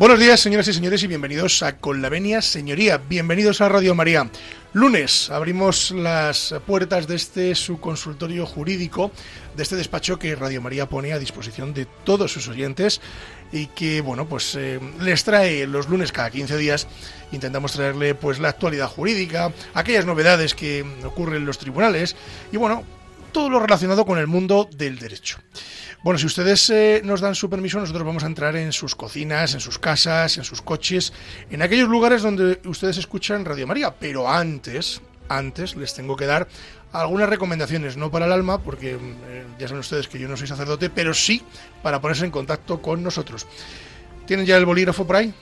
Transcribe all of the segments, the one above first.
Buenos días, señoras y señores, y bienvenidos a Con la Venia, señoría. Bienvenidos a Radio María. Lunes abrimos las puertas de este su consultorio jurídico, de este despacho que Radio María pone a disposición de todos sus oyentes y que, bueno, pues eh, les trae los lunes cada 15 días. Intentamos traerle pues la actualidad jurídica, aquellas novedades que ocurren en los tribunales y, bueno, todo lo relacionado con el mundo del derecho. Bueno, si ustedes eh, nos dan su permiso, nosotros vamos a entrar en sus cocinas, en sus casas, en sus coches, en aquellos lugares donde ustedes escuchan Radio María. Pero antes, antes les tengo que dar algunas recomendaciones, no para el alma, porque eh, ya saben ustedes que yo no soy sacerdote, pero sí para ponerse en contacto con nosotros. ¿Tienen ya el bolígrafo por ahí?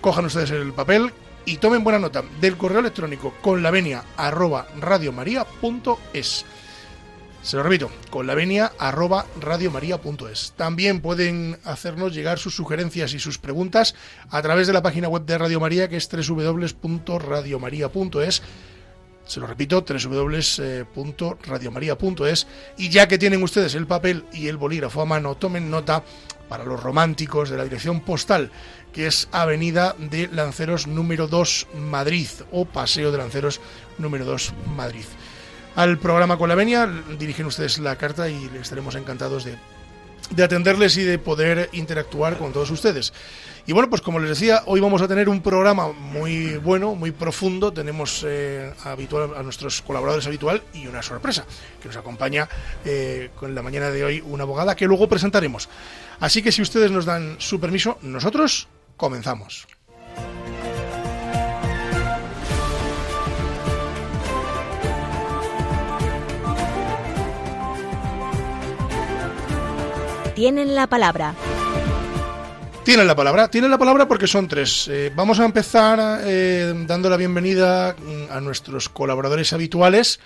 Cojan ustedes el papel y tomen buena nota del correo electrónico con la venia arroba. Se lo repito, con la venia arroba radiomaria.es. También pueden hacernos llegar sus sugerencias y sus preguntas a través de la página web de Radio María, que es www.radiomaria.es. Se lo repito, www.radiomaria.es. Y ya que tienen ustedes el papel y el bolígrafo a mano, tomen nota para los románticos de la dirección postal, que es Avenida de Lanceros número 2 Madrid o Paseo de Lanceros número 2 Madrid al programa con la venia. Dirigen ustedes la carta y estaremos encantados de, de atenderles y de poder interactuar con todos ustedes. Y bueno, pues como les decía, hoy vamos a tener un programa muy bueno, muy profundo. Tenemos eh, habitual, a nuestros colaboradores habitual y una sorpresa que nos acompaña eh, con la mañana de hoy una abogada que luego presentaremos. Así que si ustedes nos dan su permiso, nosotros comenzamos. Tienen la palabra. Tienen la palabra, tienen la palabra porque son tres. Eh, vamos a empezar eh, dando la bienvenida mm, a nuestros colaboradores habituales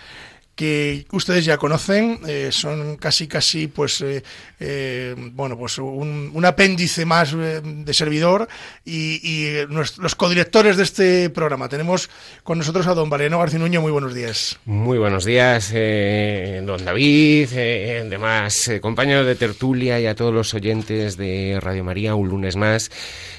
que ustedes ya conocen, eh, son casi casi pues eh, eh, bueno pues un, un apéndice más eh, de servidor y, nuestros, los codirectores de este programa. Tenemos con nosotros a don Valeriano García Nuño, muy buenos días. Muy buenos días, don David, demás compañeros de tertulia y a todos los oyentes de Radio María un lunes más.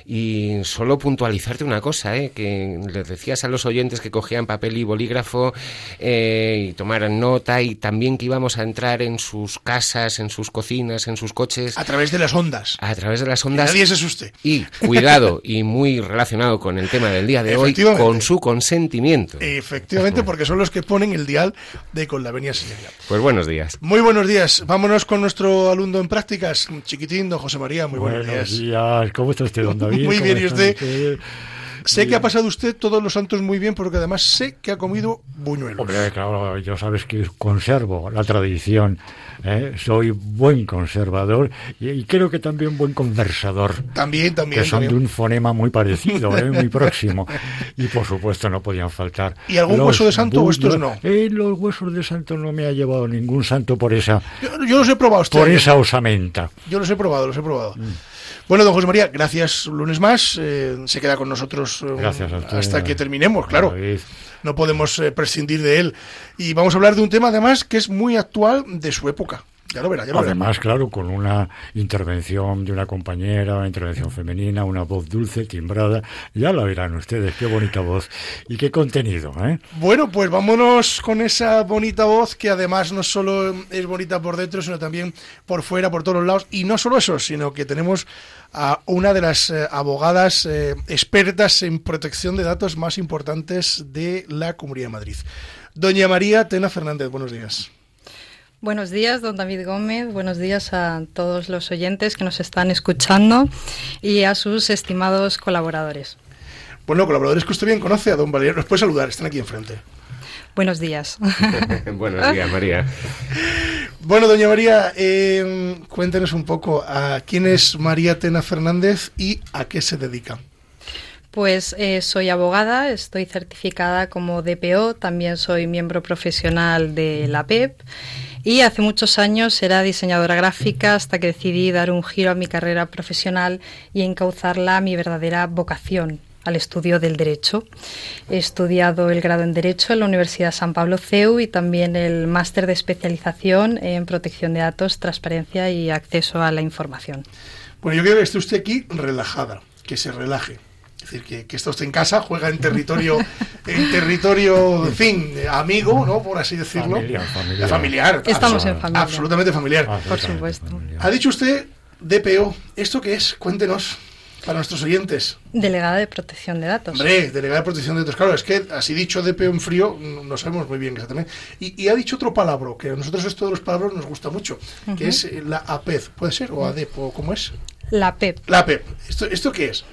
Y solo puntualizarte una cosa, que les decías a los oyentes que cogían papel y bolígrafo y tomaran nota y también que íbamos a entrar en sus casas, en sus cocinas, en sus coches. A través de las ondas. A través de las ondas. Nadie se asuste. Y cuidado, y muy relacionado con el tema del día de hoy, con su consentimiento. Efectivamente, porque son los que ponen el dial de con la venia señoría. Pues buenos días. Muy buenos días. Vámonos con nuestro alumno en prácticas, chiquitín, don José María. Muy buenos, buenos días. días. ¿Cómo está usted, don David? Muy bien, ¿y ¿Cómo usted? Sé que ha pasado usted todos los santos muy bien, porque además sé que ha comido buñuelos. Hombre, claro, yo sabes que conservo la tradición. ¿eh? Soy buen conservador y, y creo que también buen conversador. También, también. Que son también. de un fonema muy parecido, ¿eh? muy próximo. Y por supuesto no podían faltar. ¿Y algún los hueso de santo o estos no? Eh, los huesos de santo no me ha llevado ningún santo por esa, Yo, yo los he probado usted. por esa osamenta. Yo los he probado, los he probado. Mm. Bueno, don José María, gracias un lunes más. eh, se queda con nosotros eh, Gracias a usted. hasta que terminemos, claro. David. No podemos eh, prescindir de él. Y vamos a hablar de un tema, además, que es muy actual de su época. Ya lo verá, ya lo verá. Además, claro, con una intervención de una compañera, una intervención femenina, una voz dulce, timbrada. Ya la verán ustedes, qué bonita voz y qué contenido, ¿eh? Bueno, pues vámonos con esa bonita voz que además no solo es bonita por dentro, sino también por fuera, por todos los lados. Y no solo eso, sino que tenemos a una de las eh, abogadas eh, expertas en protección de datos más importantes de la Comunidad de Madrid. Doña María Tena Fernández, buenos días. Buenos días, don David Gómez. Buenos días a todos los oyentes que nos están escuchando y a sus estimados colaboradores. Bueno, colaboradores que usted bien conoce, a don Valeriano, los puede saludar, están aquí enfrente. Buenos días. buenos días, María. Bueno, doña María, eh, cuéntenos un poco a quién es María Tena Fernández y a qué se dedica. Pues eh, soy abogada, estoy certificada como DPO, también soy miembro profesional de la PEP y hace muchos años era diseñadora gráfica hasta que decidí dar un giro a mi carrera profesional y encauzarla a mi verdadera vocación, al estudio del derecho. He estudiado el grado en Derecho en la Universidad San Pablo CEU y también el máster de especialización en protección de datos, transparencia y acceso a la información. Bueno, yo quiero que esté usted aquí relajada, que se relaje. Es decir, que, que está usted en casa, juega en territorio, en territorio, en fin, amigo, ¿no? Por así decirlo. Familiar, familiar. familiar. Estamos en familia. Absolutamente familiar. Por Absolutamente supuesto. familiar. Ha dicho usted DPO. ¿Esto qué es? Cuéntenos para nuestros oyentes. Delegada de protección de datos. Hombre, delegada de protección de datos. Claro, es que así dicho DPO en frío, no sabemos muy bien exactamente. Y, y ha dicho otro palabra, que a nosotros esto de los palabras nos gusta mucho, que es la APED. ¿Puede ser? ¿O ADEP? ¿O cómo es? La PEP La APED. ¿Esto, ¿Esto qué es?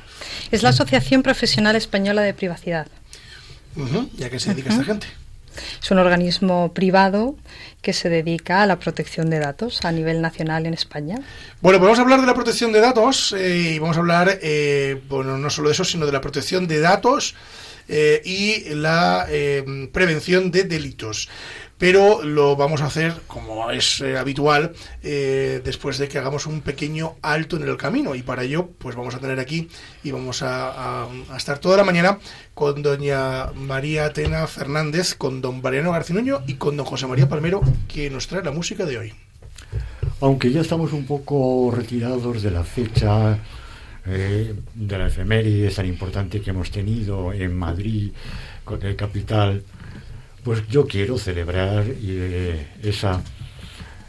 Es la Asociación Profesional Española de Privacidad. ¿Y a qué se dedica esta gente? Es un organismo privado que se dedica a la protección de datos a nivel nacional en España. Bueno, pues vamos a hablar de la protección de datos eh, y vamos a hablar, eh, bueno, no solo de eso, sino de la protección de datos eh, y la prevención de delitos. Pero lo vamos a hacer, como es eh, habitual, eh, después de que hagamos un pequeño alto en el camino. Y para ello, pues vamos a tener aquí y vamos a, estar toda la mañana con doña María Atena Fernández, con don Mariano Garcinuño y con don José María Palmero, que nos trae la música de hoy. Aunque ya estamos un poco retirados de la fecha eh, de la efeméride tan importante que hemos tenido en Madrid, con el capital, pues yo quiero celebrar eh, esa,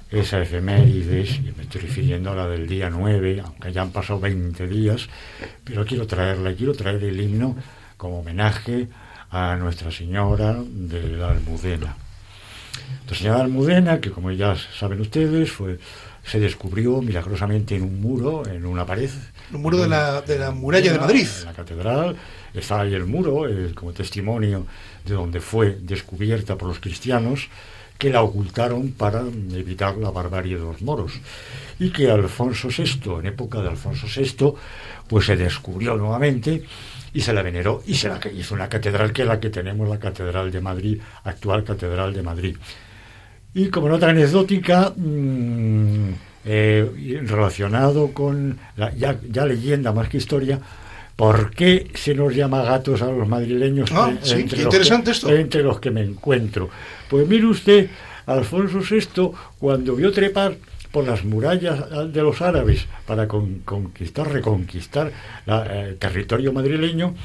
esa efemérides, y me estoy refiriendo a la del día 9, aunque ya han pasado 20 días, pero quiero traerla, quiero traer el himno como homenaje a Nuestra Señora de la Almudena. Nuestra Señora de Almudena, que como ya saben ustedes, fue, se descubrió milagrosamente en un muro, en una pared. Un muro de la, de la muralla de Madrid. En la catedral. Está ahí el muro, como testimonio de donde fue descubierta por los cristianos, que la ocultaron para evitar la barbarie de los moros. Y que Alfonso VI, en época de Alfonso VI, pues se descubrió nuevamente y se la veneró y se la hizo una catedral que es la que tenemos, la Catedral de Madrid, actual Catedral de Madrid. Y como nota anecdótica, mm, eh, relacionado con la ya, ya leyenda más que historia, ¿por qué se nos llama gatos a los madrileños? Ah, eh, sí, qué los que- esto. Entre los que me encuentro. Pues mire usted, Alfonso VI, cuando vio trepar por las murallas de los árabes para con- conquistar, reconquistar la- eh, el territorio madrileño,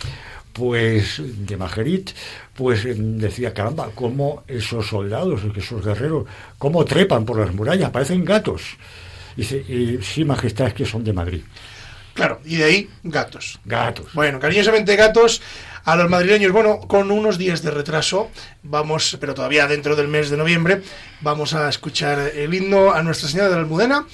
pues de Majerit, pues eh, decía, caramba, cómo esos soldados, esos guerreros, cómo trepan por las murallas, parecen gatos. Dice, y sí, majestad, es que son de Madrid. Claro, y de ahí gatos. Gatos. Bueno, cariñosamente gatos a los madrileños. Bueno, con unos días de retraso, vamos, pero todavía dentro del mes de noviembre, vamos a escuchar el himno a Nuestra Señora de la Almudena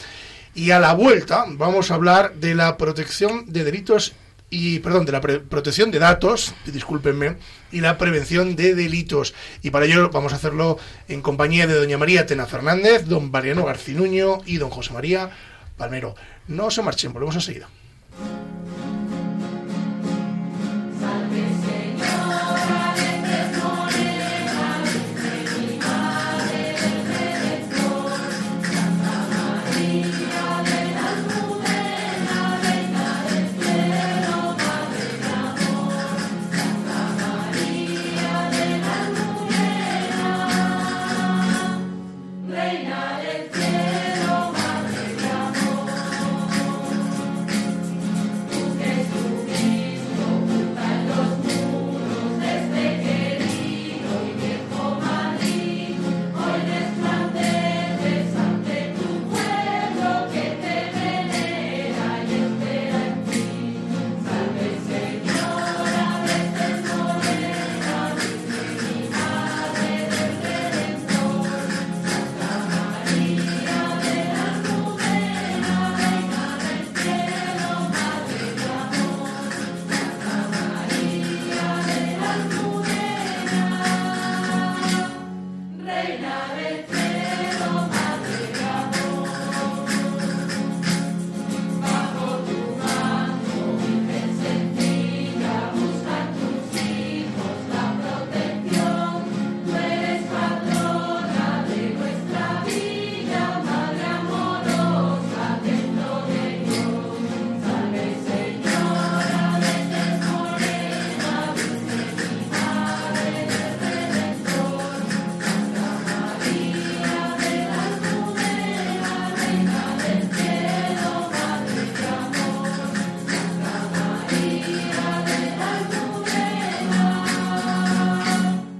y a la vuelta vamos a hablar de la protección de delitos y, perdón, de la pre- protección de datos, discúlpenme, y la prevención de delitos. Y para ello vamos a hacerlo en compañía de doña María Tena Fernández, don Mariano Garcinuño y don José María Palmero. No se marchen, volvemos enseguida.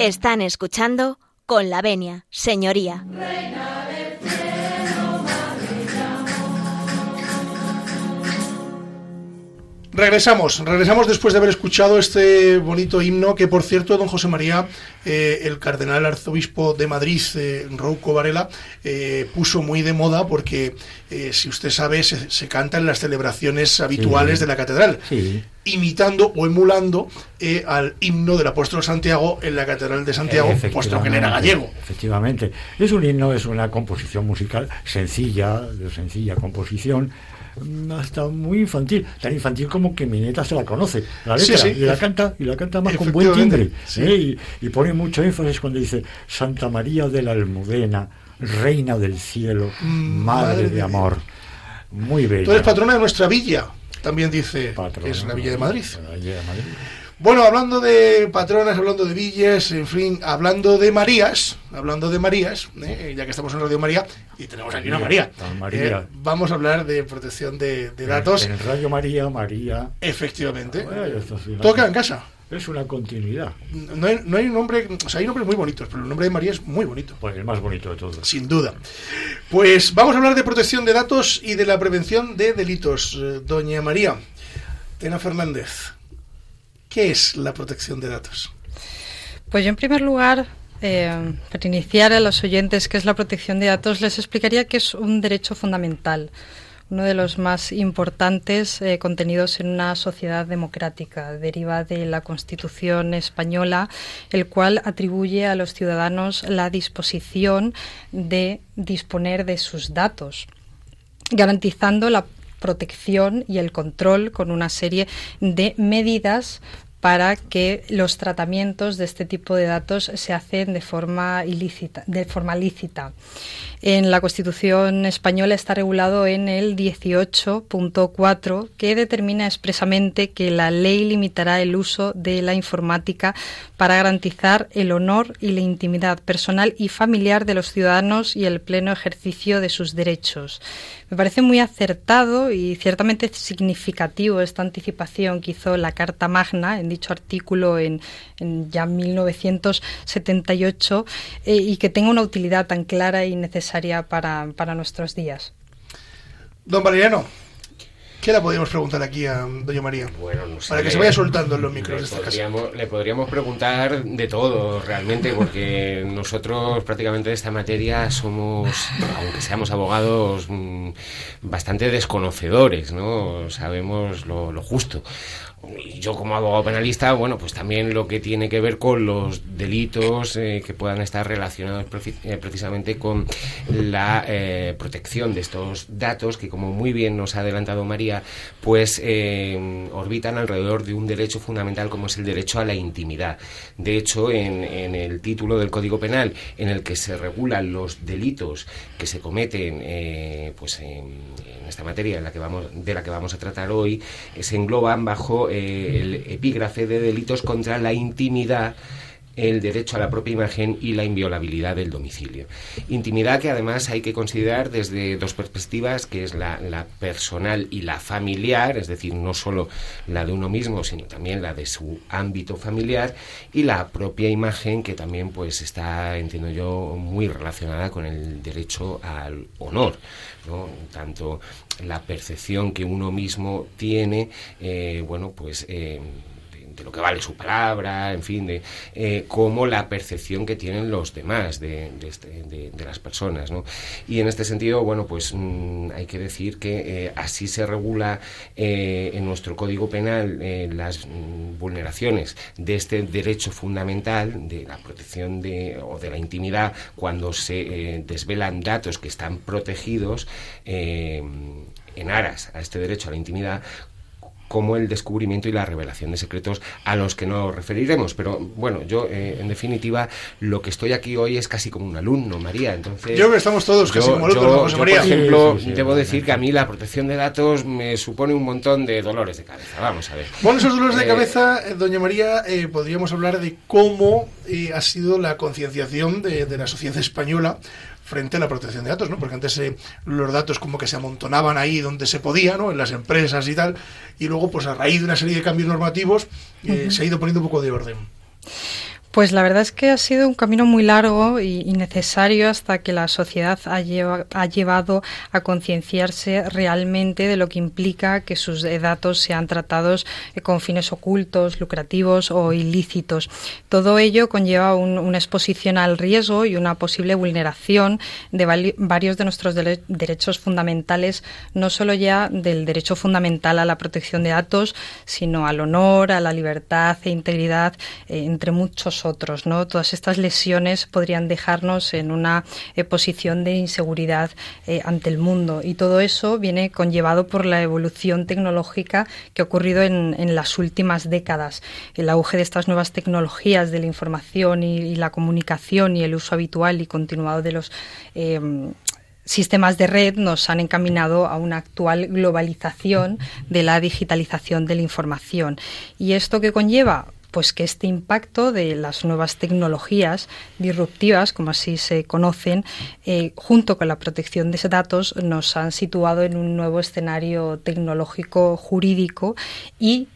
Están escuchando con la venia, señoría. Regresamos, regresamos después de haber escuchado este bonito himno que, por cierto, don José María, eh, el cardenal arzobispo de Madrid, eh, Rouco Varela, eh, puso muy de moda porque, eh, si usted sabe, se, se canta en las celebraciones habituales Sí. de la catedral, Sí. Imitando o emulando eh, al himno del apóstol Santiago en la catedral de Santiago, puesto que él era gallego. Efectivamente. Es un himno, es una composición musical sencilla, de sencilla composición, mm, hasta muy infantil, tan infantil como que Mineta se la conoce, la letra, sí, y la canta, y la canta más con buen timbre, sí. ¿eh? y, y pone mucho énfasis cuando dice Santa María de la Almudena, Reina del cielo, Mm, Madre, madre de de amor. Muy bella. Tú eres patrona de nuestra villa, también dice, Patrona, que es la Villa de Madrid. la Villa de Madrid. Bueno, hablando de patronas, hablando de villas, en fin, hablando de Marías, hablando de Marías, ¿eh? ya que estamos en Radio María y tenemos aquí una María, María, eh, vamos a hablar de protección de, de datos. En Radio María, María. Efectivamente. Bueno, Todo queda en casa. Es una continuidad. No hay, no hay un nombre, o sea, hay nombres muy bonitos, pero el nombre de María es muy bonito. Pues el más bonito de todos. Sin duda. Pues vamos a hablar de protección de datos y de la prevención de delitos. Eh, Doña María, Tena Fernández, ¿qué es la protección de datos? Pues yo en primer lugar, eh, para iniciar a los oyentes qué es la protección de datos, les explicaría que es un derecho fundamental, uno de los más importantes eh, contenidos en una sociedad democrática. Deriva de la Constitución española, el cual atribuye a los ciudadanos la disposición de disponer de sus datos garantizando la protección y el control con una serie de medidas para que los tratamientos de este tipo de datos se hacen de forma ilícita, de forma lícita. En la Constitución española está regulado en el 18.4 que determina expresamente que la ley limitará el uso de la informática para garantizar el honor y la intimidad personal y familiar de los ciudadanos y el pleno ejercicio de sus derechos. Me parece muy acertado y ciertamente significativo esta anticipación que hizo la Carta Magna en dicho artículo en, en ya 1978 eh, y que tenga una utilidad tan clara y necesaria para, para nuestros días. Don Valeriano, ¿qué le podríamos preguntar aquí a Doña María? Bueno, no sé. Para que se vaya soltando en los micros le de esta casa. podríamos, le podríamos preguntar de todo, realmente, porque nosotros prácticamente de esta materia somos, aunque seamos abogados, mm, bastante desconocedores, ¿no? Sabemos lo, lo justo. Yo como abogado penalista, bueno, pues también lo que tiene que ver con los delitos eh, que puedan estar relacionados eh, precisamente con la eh, protección de estos datos que, como muy bien nos ha adelantado María, pues orbitan alrededor de un derecho fundamental como es el derecho a la intimidad. De hecho, en, en el título del Código Penal, en el que se regulan los delitos que se cometen, pues en, en esta materia en la que vamos, de la que vamos a tratar hoy, se engloban bajo eh, el epígrafe de delitos contra la intimidad el derecho a la propia imagen y la inviolabilidad del domicilio. Intimidad que además hay que considerar desde dos perspectivas, que es la, personal y la familiar, es decir, no solo la de uno mismo, sino también la de su ámbito familiar, y la propia imagen, que también pues está, entiendo yo, muy relacionada con el derecho al honor. ¿no? Tanto la percepción que uno mismo tiene, eh, bueno, pues... eh, de lo que vale su palabra, en fin, de eh, como la percepción que tienen los demás de, de, este- de- las personas, ¿no? Y en este sentido, bueno, pues mm, hay que decir que eh, así se regula eh, en nuestro Código Penal las mm, vulneraciones de este derecho fundamental de la protección de, o de la intimidad cuando se desvelan datos que están protegidos en aras a este derecho a la intimidad como el descubrimiento y la revelación de secretos a los que nos referiremos. Pero bueno, yo eh, en definitiva lo que estoy aquí hoy es casi como un alumno, María. Entonces, Yo creo que estamos todos casi como alumnos, yo- José yo, María. por ejemplo, Sí, sí, sí, debo decir que a mí la protección de datos me supone un montón de dolores de cabeza. Vamos a ver. Bueno, esos dolores de Eh, cabeza, eh, doña María, eh, podríamos hablar de cómo eh, ha sido la concienciación de, de la sociedad española frente a la protección de datos, ¿no? Porque antes eh, los datos como que se amontonaban ahí donde se podía, ¿no? En las empresas y tal, y luego, pues a raíz de una serie de cambios normativos, eh, se ha ido poniendo un poco de orden. Pues la verdad es que ha sido un camino muy largo y, necesario hasta que la sociedad ha, ha llevado a concienciarse realmente de lo que implica que sus datos sean tratados eh, con fines ocultos, lucrativos o ilícitos. Todo ello conlleva una exposición al riesgo y una posible vulneración de varios de nuestros derechos fundamentales, no solo ya del derecho fundamental a la protección de datos, sino al honor, a la libertad e integridad, eh, entre muchos ¿no? Todas estas lesiones podrían dejarnos en una eh, posición de inseguridad eh, ante el mundo y todo eso viene conllevado por la evolución tecnológica que ha ocurrido en, las últimas décadas. El auge de estas nuevas tecnologías de la información y, la comunicación y el uso habitual y continuado de los em, sistemas de red nos han encaminado a una actual globalización de la digitalización de la información. ¿Y esto qué conlleva? Pues que este impacto de las nuevas tecnologías disruptivas, como así se conocen, eh, junto con la protección de datos, nos han situado en un nuevo escenario tecnológico jurídico y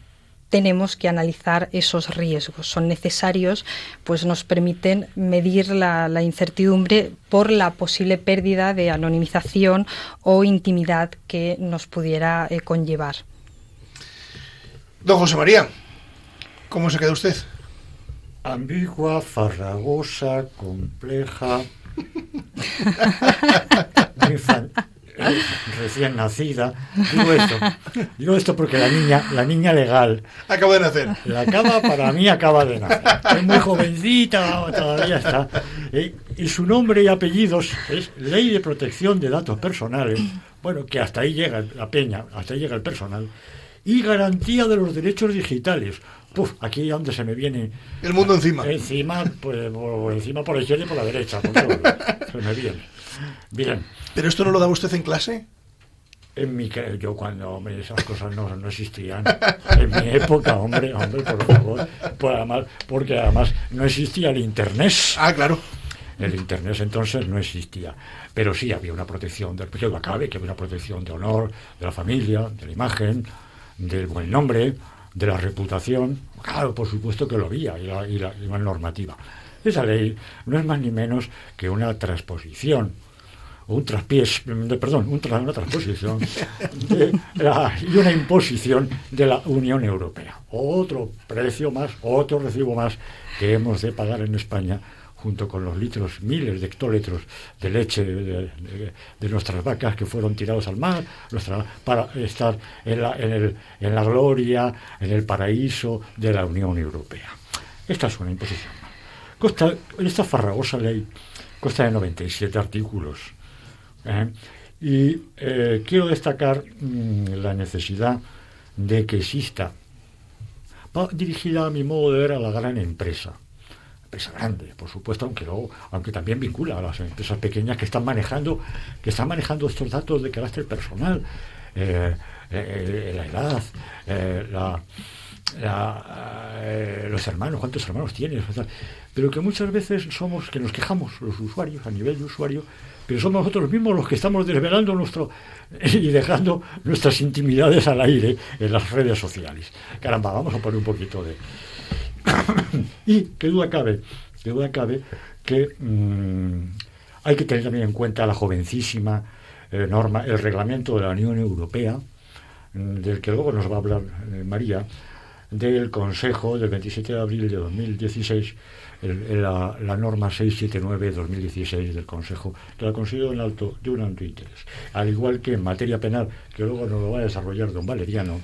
tenemos que analizar esos riesgos. Son necesarios, pues nos permiten medir la, incertidumbre por la posible pérdida de anonimización o intimidad que nos pudiera eh, conllevar. Don José María, ¿Cómo se queda usted? Ambigua, farragosa, compleja, recién nacida. Digo esto, digo esto porque la niña, la niña legal. Acaba de nacer. La acaba, para mí acaba de nacer. Es muy jovencita, todavía está. Eh, y su nombre y apellidos es Ley de Protección de Datos Personales. Bueno, que hasta ahí llega la peña, hasta ahí llega el personal. Y garantía de los derechos digitales Puf, aquí donde se me viene. El mundo encima. Encima, pues, por, encima por la izquierda y por la derecha. se me viene. Bien. ¿Pero esto no lo daba usted en clase? En mi yo cuando hombre, esas cosas no, no existían. En mi época, hombre, hombre, por favor. Por además, porque además no existía el internet. Ah, claro. El internet entonces no existía. Pero sí había una protección del que acabe, que había una protección de honor, de la familia, de la imagen, del buen nombre de la reputación, claro, por supuesto que lo había, y la, y la, normativa. Esa ley no es más ni menos que una transposición, un traspiés, perdón, una transposición y una imposición de la Unión Europea. Otro precio más, otro recibo más que hemos de pagar en España junto con los litros, miles de hectolitros de leche de, nuestras vacas que fueron tirados al mar, para estar en la, gloria, en el paraíso de la Unión Europea. Esta es una imposición. Esta farragosa ley consta de 97 artículos. ¿eh? Y eh, quiero destacar mm, la necesidad de que exista, dirigida a mi modo de ver a la gran empresa, empresa grande, por supuesto, aunque luego, aunque también vincula a las empresas pequeñas que están manejando, que están manejando estos datos de carácter personal, eh, eh, la edad, eh, los hermanos, cuántos hermanos tienes, pero que muchas veces somos que nos quejamos los usuarios a nivel de usuario, pero somos nosotros mismos los que estamos desvelando nuestro y dejando nuestras intimidades al aire en las redes sociales. Caramba, vamos a poner un poquito de y qué duda cabe, duda cabe que mm, hay que tener también en cuenta la jovencísima eh, norma, el reglamento de la Unión Europea, mm, del que luego nos va a hablar eh, María, del Consejo del 27 de abril de 2016, la, la, norma 679-2016 del Consejo, que la considero en alto, de un alto interés. Al igual que en materia penal, que luego nos lo va a desarrollar don Valeriano,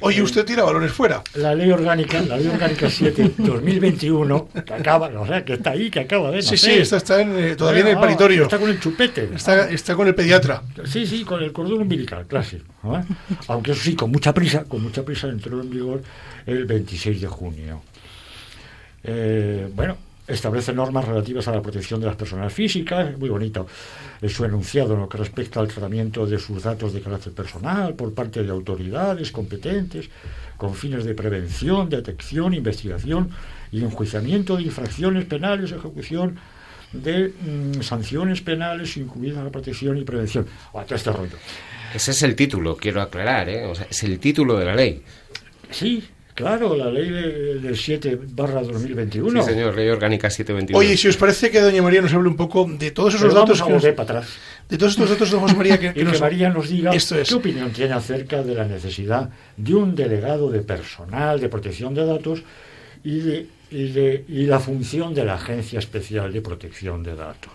Oye, usted tira balones fuera. La ley orgánica, la ley orgánica 7, 2021, que acaba, o sea, que está ahí, que acaba de nacer. Sí, sí, está, está en, todavía en el paritorio. Está con el chupete. Está, está con el pediatra. Sí, sí, con el cordón umbilical, clásico. Aunque eso sí, con mucha prisa, con mucha prisa entró en vigor el 26 de junio. Eh, bueno, establece normas relativas a la protección de las personas físicas, muy bonito es su enunciado en lo que respecta al tratamiento de sus datos de carácter personal por parte de autoridades competentes con fines de prevención, detección, investigación y enjuiciamiento de infracciones penales, ejecución de mm, sanciones penales incluidas la protección y prevención. este rollo. Ese es el título, quiero aclarar, ¿eh? es el título de la ley. Sí, Claro, la ley de- del 7 barra 2021. Sí, señor, ley orgánica 721. Oye, si os parece que doña María nos hable un poco de todos esos Pero datos vamos a que nos- volver para atrás. de todos estos datos de José María que, Y que nos- María nos diga Esto es. qué opinión tiene acerca de la necesidad de un delegado de personal de protección de datos y, de, y, de- y la función de la Agencia Especial de Protección de Datos.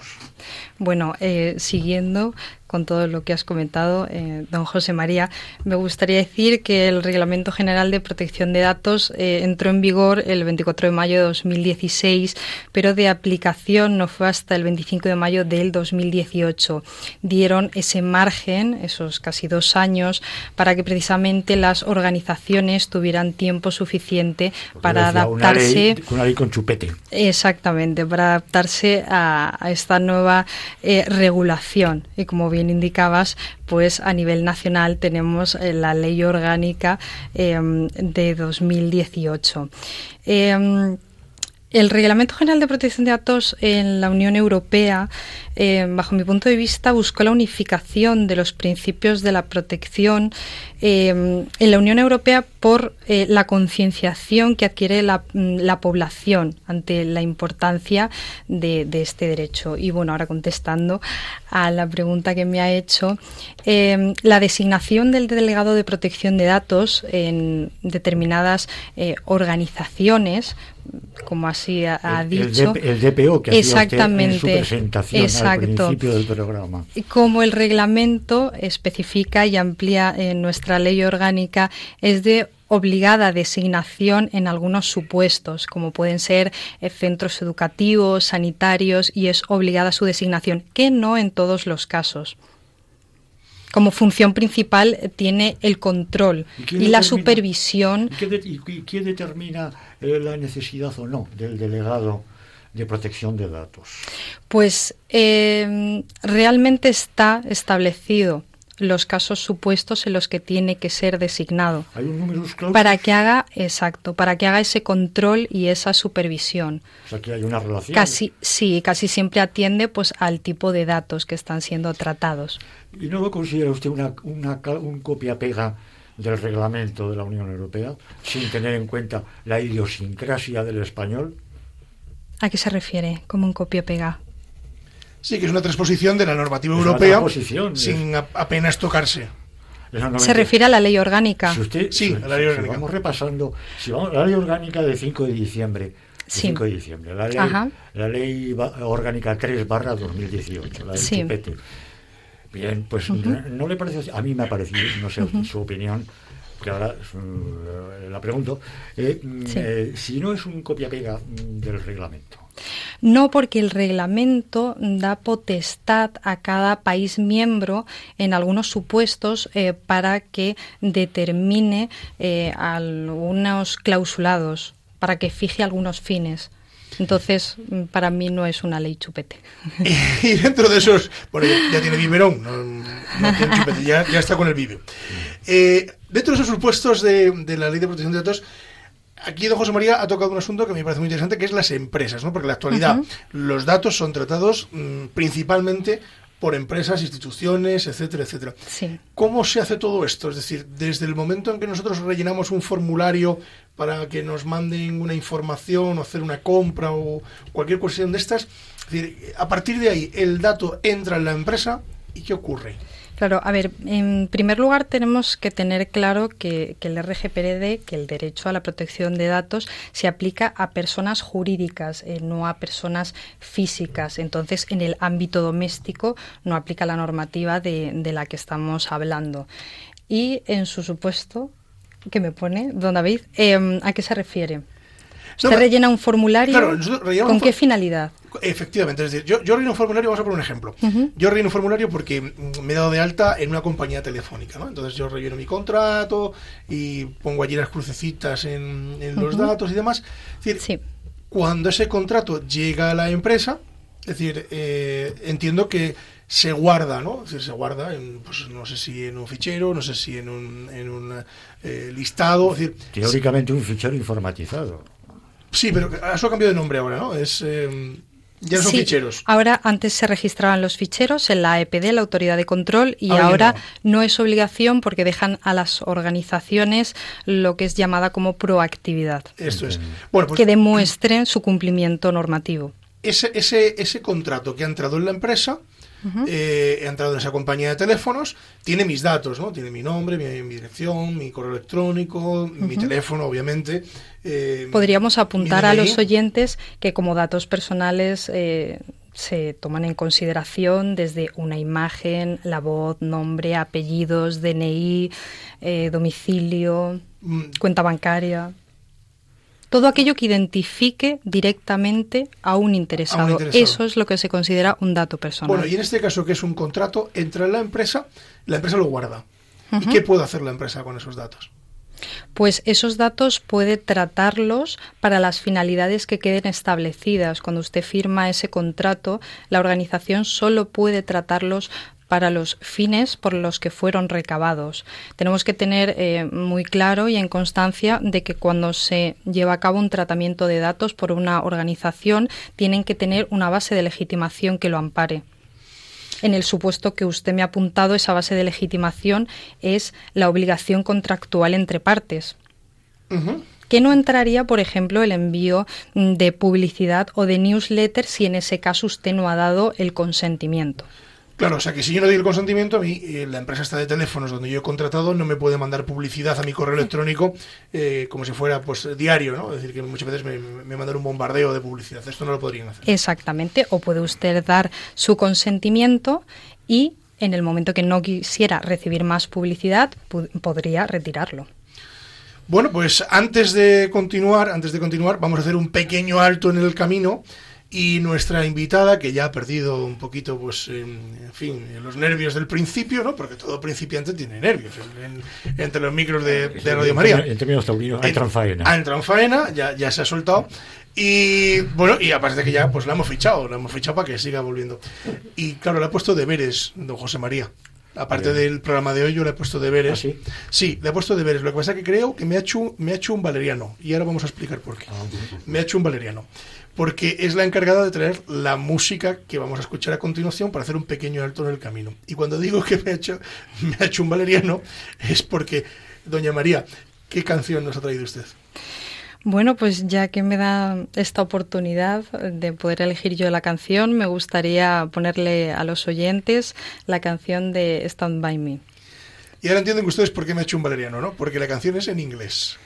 Bueno, eh, siguiendo con todo lo que has comentado, eh, don José María, me gustaría decir que el Reglamento General de Protección de Datos eh, entró en vigor el 24 de mayo de 2016, pero de aplicación no fue hasta el 25 de mayo del 2018. Dieron ese margen, esos casi dos años, para que precisamente las organizaciones tuvieran tiempo suficiente Porque para adaptarse. Una ley, una ley con chupete. Exactamente, para adaptarse a, a esta nueva eh, regulación. Y como bien indicabas, pues a nivel nacional tenemos eh, la ley orgánica eh, de 2018. Eh, el Reglamento General de Protección de Datos en la Unión Europea, eh, bajo mi punto de vista, buscó la unificación de los principios de la protección eh, en la Unión Europea por eh, la concienciación que adquiere la, mm, la población ante la importancia de, de este derecho. Y bueno, ahora contestando a la pregunta que me ha hecho, eh, la designación del delegado de protección de datos en determinadas eh, organizaciones, como así ha, ha El- el dicho. El DPO que hacía usted en su Exactamente. presentación al Exacto. principio del programa. Como el reglamento especifica y amplía en nuestra ley orgánica, es de obligada designación en algunos supuestos, como pueden ser eh, centros educativos, sanitarios, y es obligada su designación, que no en todos los casos. Como función principal eh, tiene el control ¿Y la supervisión ¿Y, qué de- y- determina eh, la necesidad o no del delegado de protección de datos? Pues realmente está establecido los casos supuestos en los que tiene que ser designado Hay un para que haga exacto, para que haga ese control y esa supervisión. o sea que hay una relación. Casi sí, casi siempre atiende pues al tipo de datos que están siendo tratados. ¿Y no lo considera usted una, una un copia-pega del reglamento de la Unión Europea, sin tener en cuenta la idiosincrasia del español? ¿A qué se refiere? Como un copia-pega. Sí, que es una transposición de la normativa Es europea sin a- apenas tocarse. Se refiere a la ley orgánica. Si usted, Sí, si- a la ley si orgánica. vamos repasando, si vamos, la ley orgánica de 5 de diciembre, de Sí. 5 de diciembre, la ley, Ajá. la ley orgánica 3 barra 2018, la del Sí. chupete. Bien, pues no, no le parece, a mí me ha parecido, no sé su opinión, que ahora mm, la pregunto, eh, mm, Sí. eh, si no es un copia-pega mm, del reglamento. No, porque el reglamento da potestad a cada país miembro en algunos supuestos eh, para que determine eh, algunos clausulados, para que fije algunos fines. Entonces, mm, para mí no es una ley chupete. Y dentro de esos, bueno, ya, tiene biberón, no, tiene chupete, ya, está con el vive. Eh, dentro de esos supuestos de la ley de protección de datos, aquí don José María ha tocado un asunto que me parece muy interesante, que es las empresas, ¿no? Porque en la actualidad los datos son tratados mm, principalmente por empresas, instituciones, etcétera, etcétera. Sí. ¿Cómo se hace todo esto? Es decir, desde el momento en que nosotros rellenamos un formulario para que nos manden una información o hacer una compra o cualquier cuestión de estas, es decir, a partir de ahí el dato entra en la empresa y ¿qué ocurre? Claro, a ver, en primer lugar tenemos que tener claro que, el RGPD, que el derecho a la protección de datos, se aplica a personas jurídicas, eh, no a personas físicas. Entonces, en el ámbito doméstico no aplica la normativa de, de la que estamos hablando. Y en su supuesto, que me pone, don David, em, ¿a qué se refiere? Usted No, rellena un formulario. claro, nosotros rellenamos ¿Con un qué finalidad? Efectivamente, es decir, yo, yo relleno un formulario, vamos a poner un ejemplo. Yo relleno un formulario porque mm, me he dado de alta en una compañía telefónica, ¿no? Entonces yo relleno mi contrato y pongo allí las crucecitas en, en los datos y demás. Es decir, Sí. cuando ese contrato llega a la empresa, es decir, eh, entiendo que se guarda, ¿no? Es decir, se guarda, en, pues no sé si en un fichero, no sé si en un, en un eh, listado, es decir, Teóricamente un fichero informatizado. Sí, pero eso ha cambiado de nombre ahora, ¿no? Es, eh, Ya son Sí, ficheros. Ahora, antes se registraban los ficheros en la AEPD, la Autoridad de Control, y Ahora ya ahora no. no. es obligación porque dejan a las organizaciones lo que es llamada como proactividad, Esto es. Bueno, pues que demuestren su cumplimiento normativo. ese, ese, ese contrato que ha entrado en la empresa, eh, ha entrado en esa compañía de teléfonos, tiene mis datos, ¿no? Tiene mi nombre, mi, mi dirección, mi correo electrónico, mi teléfono, obviamente. eh, Podríamos apuntar a los oyentes que como datos personales eh, se toman en consideración desde una imagen, la voz, nombre, apellidos, DNI, eh, domicilio, Mm, cuenta bancaria. Todo aquello que identifique directamente a un interesado. interesado. Eso es lo que se considera un dato personal. Bueno, y en este caso que es un contrato, entra en la empresa, la empresa lo guarda. ¿Y qué puede hacer la empresa con esos datos? Pues esos datos puede tratarlos para las finalidades que queden establecidas. Cuando usted firma ese contrato, la organización solo puede tratarlos para los fines por los que fueron recabados. Tenemos que tener eh, muy claro y en constancia de que cuando se lleva a cabo un tratamiento de datos por una organización, tienen que tener una base de legitimación que lo ampare. En el supuesto que usted me ha apuntado, esa base de legitimación es la obligación contractual entre partes. Que no entraría, por ejemplo, el envío de publicidad o de newsletter si en ese caso usted no ha dado el consentimiento. Claro, o sea que si yo no doy el consentimiento, a mí, eh, la empresa está de teléfonos donde yo he contratado no me puede mandar publicidad a mi correo electrónico eh, como si fuera pues diario, ¿no? Es decir, que muchas veces me, me mandan un bombardeo de publicidad. Esto no lo podrían hacer. Exactamente, o puede usted dar su consentimiento y en el momento que no quisiera recibir más publicidad, pu- podría retirarlo. Bueno, pues antes de continuar, antes de continuar, vamos a hacer un pequeño alto en el camino y nuestra invitada, que ya ha perdido un poquito, pues, en, en fin, los nervios del principio, ¿no? Porque todo principiante tiene nervios en- en- entre los micros de, de Radio María. En términos taurinos, hay En- tranfaena. Ha entrado en faena, ya, ya se ha soltado. Y bueno, y aparte de que ya pues la hemos fichado, la hemos fichado para que siga volviendo. Y claro, le ha puesto deberes, don José María. Aparte del programa de hoy, yo le he puesto deberes. ¿Ah, sí? Sí, le he puesto deberes. Lo que pasa es que creo que me ha hecho, me ha hecho un valeriano. Y ahora vamos a explicar por qué. Me ha hecho un valeriano. Porque es la encargada de traer la música que vamos a escuchar a continuación para hacer un pequeño alto en el camino. Y cuando digo que me ha hecho, me ha hecho un valeriano, es porque, doña María, ¿qué canción nos ha traído usted? Bueno, pues ya que me da esta oportunidad de poder elegir yo la canción, me gustaría ponerle a los oyentes la canción de Stand By Me. Y ahora entienden ustedes por qué me ha hecho un valeriano, ¿no? Porque la canción es en inglés.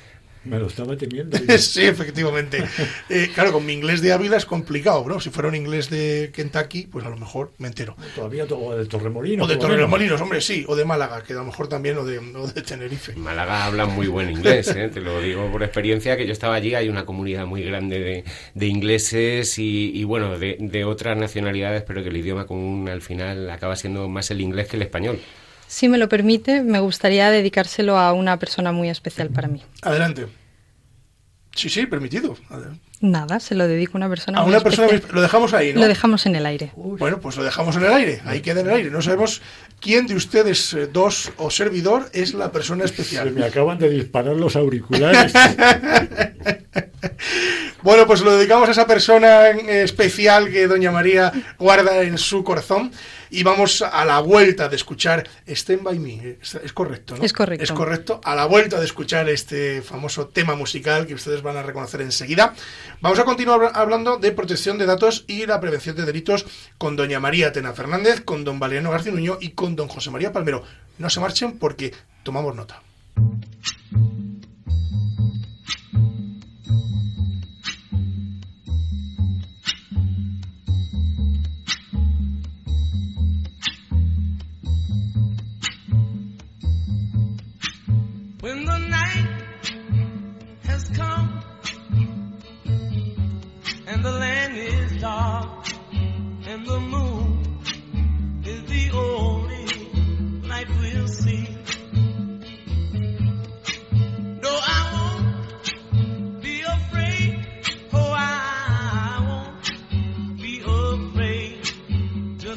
Me lo estaba temiendo. sí, efectivamente. Eh, claro, con mi inglés de Ávila es complicado, ¿no? Si fuera un inglés de Kentucky, pues a lo mejor me entero. Todavía todo de Torremolinos. O de. Torremolinos, hombre, sí. O de Málaga, que a lo mejor también, o de, o de Tenerife. En Málaga hablan muy buen inglés, ¿eh? te lo digo por experiencia, que yo estaba allí, hay una comunidad muy grande de, de ingleses y, y, bueno, de, de otras nacionalidades, pero que el idioma común al final acaba siendo más el inglés que el español. Si me lo permite, me gustaría dedicárselo a una persona muy especial para mí. Adelante. Sí, sí, permitido. Adelante. Nada, se lo dedico a una persona A muy una persona... especial. muy- Lo dejamos ahí, ¿no? Lo dejamos en el aire. Bueno, pues lo dejamos en el aire. Ahí queda en el aire. No sabemos quién de ustedes eh, dos o servidor es la persona Se especial. me acaban de disparar los auriculares. Bueno, pues lo dedicamos a esa persona especial que Doña María guarda en su corazón. Y vamos a la vuelta de escuchar Stand By Me. Es, es correcto, ¿no? Es correcto. Es correcto. A la vuelta de escuchar este famoso tema musical que ustedes van a reconocer enseguida. Vamos a continuar hablando de protección de datos y la prevención de delitos con Doña María Tena Fernández, con Don Valeriano García Nuño y con Don José María Palmero. No se marchen porque tomamos nota. and the moon is the only light we'll see.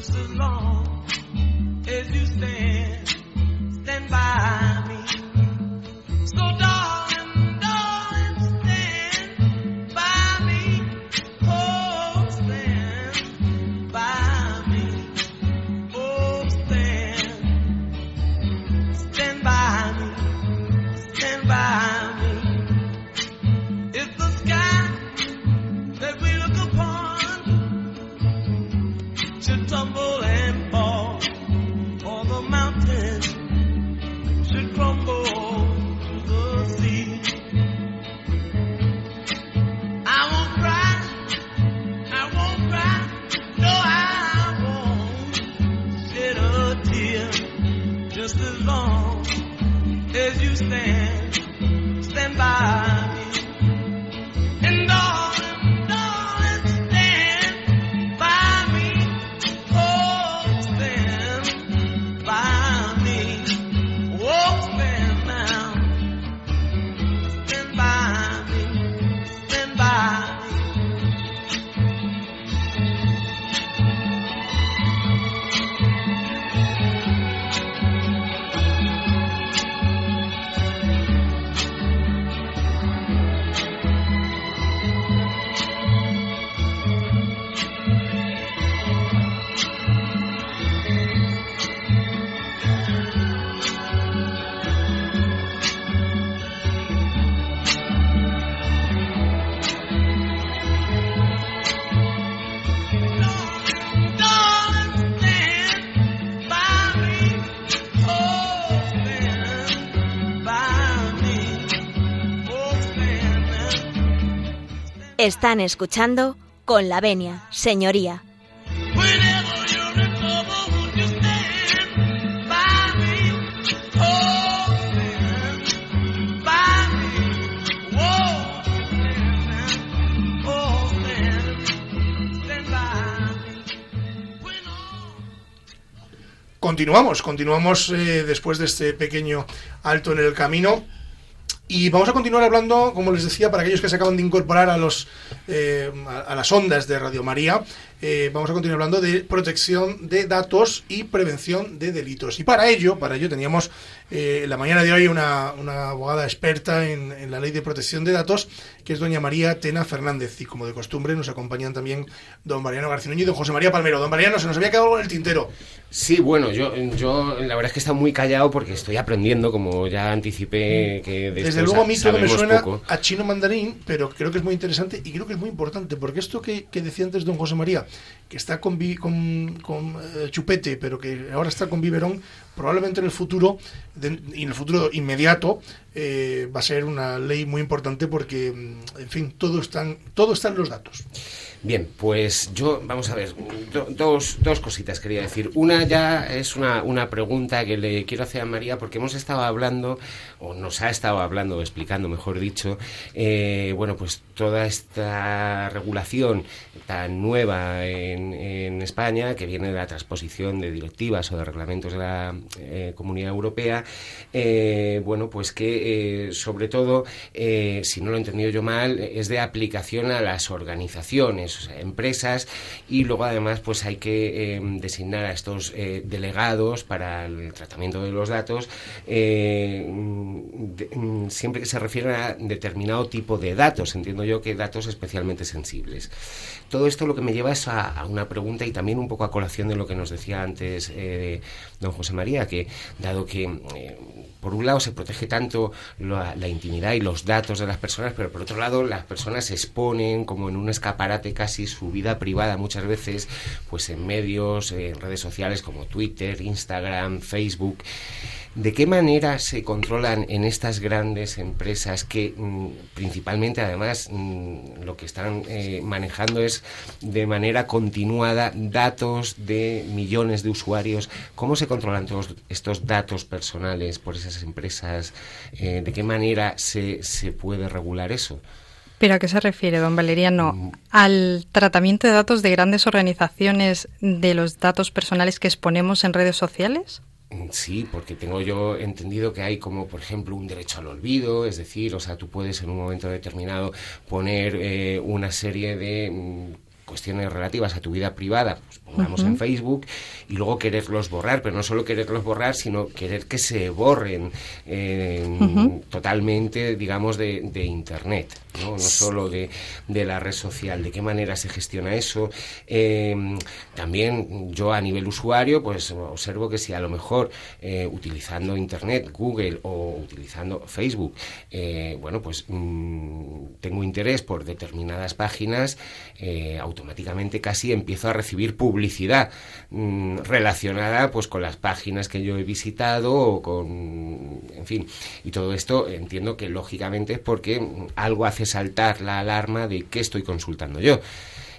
just as long as you stand. Están escuchando con la venia, señoría. Continuamos, continuamos eh, después de este pequeño alto en el camino. Y vamos a continuar hablando, como les decía, para aquellos que se acaban de incorporar a los eh, a, a las ondas de Radio María, eh, vamos a continuar hablando de protección de datos y prevención de delitos. Y para ello, para ello teníamos eh, la mañana de hoy una, una abogada experta en, en la ley de protección de datos, que es doña María Tena Fernández. Y como de costumbre nos acompañan también don Mariano Garcinuño y don José María Palmero. Don Mariano, se nos había quedado algo en el tintero. Sí, bueno, yo, yo la verdad es que estado muy callado porque estoy aprendiendo, como ya anticipé que de Desde luego a mí todo me suena poco. a chino mandarín, pero creo que es muy interesante y creo que es muy importante, porque esto que, que decía antes don José María, que está con, eh, chupete, pero que ahora está con biberón, probablemente en el futuro, de- y en el futuro inmediato, eh, va a ser una ley muy importante porque, mm, en fin, todo, están, todo está en los datos. Bien, pues yo, vamos a ver, do- dos, dos cositas quería decir. Una ya es una, una pregunta que le quiero hacer a María porque hemos estado hablando, o nos ha estado hablando, explicando, mejor dicho, eh, bueno, pues toda esta regulación tan nueva en, en España, que viene de la transposición de directivas o de reglamentos de la eh, Comunidad Europea, eh, bueno, pues que eh, sobre todo, si no lo he entendido yo mal, es de aplicación a las organizaciones, o sea, empresas, y luego además pues hay que eh, designar a estos eh, delegados para el tratamiento de los datos, eh, mm, siempre que se refieren a determinado tipo de datos, entiendo yo que datos especialmente sensibles. Todo esto lo que me lleva es a, una pregunta y también un poco a colación de lo que nos decía antes eh, don José María, que dado que por un lado se protege tanto la, intimidad y los datos de las personas, pero por otro lado las personas exponen como en un escaparate casi su vida privada muchas veces, pues en medios, en redes sociales como Twitter, Instagram, Facebook. ¿De qué manera se controlan en estas grandes empresas que mm, principalmente además mm, lo que están eh, manejando es de manera continuada datos de millones de usuarios? ¿Cómo se controlan todos estos datos personales por esas empresas? Eh, ¿De qué manera se, se puede regular eso? ¿Pero a qué se refiere, don Valeriano? ¿Al tratamiento de datos de grandes organizaciones de los datos personales que exponemos en redes sociales? Mm, Sí, porque tengo yo entendido que hay como, por ejemplo, un derecho al olvido, es decir, o sea, tú puedes en un momento determinado poner eh, una serie de mm, cuestiones relativas a tu vida privada, pues pongamos en Facebook, y luego quererlos borrar, pero no solo quererlos borrar, sino querer que se borren eh, totalmente, digamos, de, Internet, ¿no? solo de, de la red social. ¿De qué manera se gestiona eso? Eh, también yo a nivel usuario, pues observo que si a lo mejor eh, utilizando Internet, Google o utilizando Facebook, eh, bueno, pues mm, tengo interés por determinadas páginas, automáticamente casi empiezo a recibir publicidad publicidad mm, relacionada pues con las páginas que yo he visitado o con en fin y todo esto entiendo que lógicamente es porque algo hace saltar la alarma de qué estoy consultando yo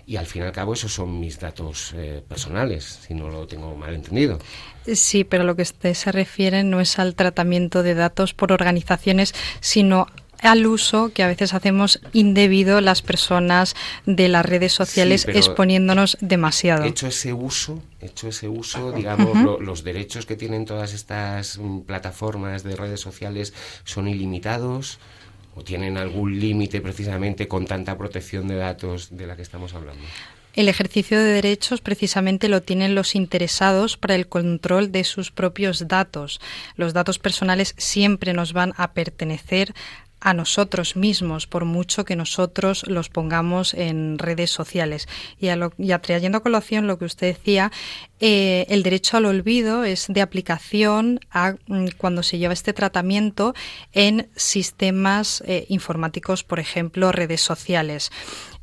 y al fin y al cabo esos son mis datos eh, personales, si no lo tengo mal entendido. Sí, pero lo que usted se refiere no es al tratamiento de datos por organizaciones, sino al uso que a veces hacemos indebido las personas de las redes sociales Sí, exponiéndonos demasiado. Hecho ese uso, hecho ese uso, digamos, lo- los derechos que tienen todas estas mm, plataformas de redes sociales son ilimitados o tienen algún límite precisamente con tanta protección de datos de la que estamos hablando. El ejercicio de derechos precisamente lo tienen los interesados para el control de sus propios datos. Los datos personales siempre nos van a pertenecer a nosotros mismos, por mucho que nosotros los pongamos en redes sociales. Y, atrayendo a colación lo que usted decía, eh, el derecho al olvido es de aplicación a mm, cuando se lleva este tratamiento en sistemas eh, informáticos, por ejemplo, redes sociales.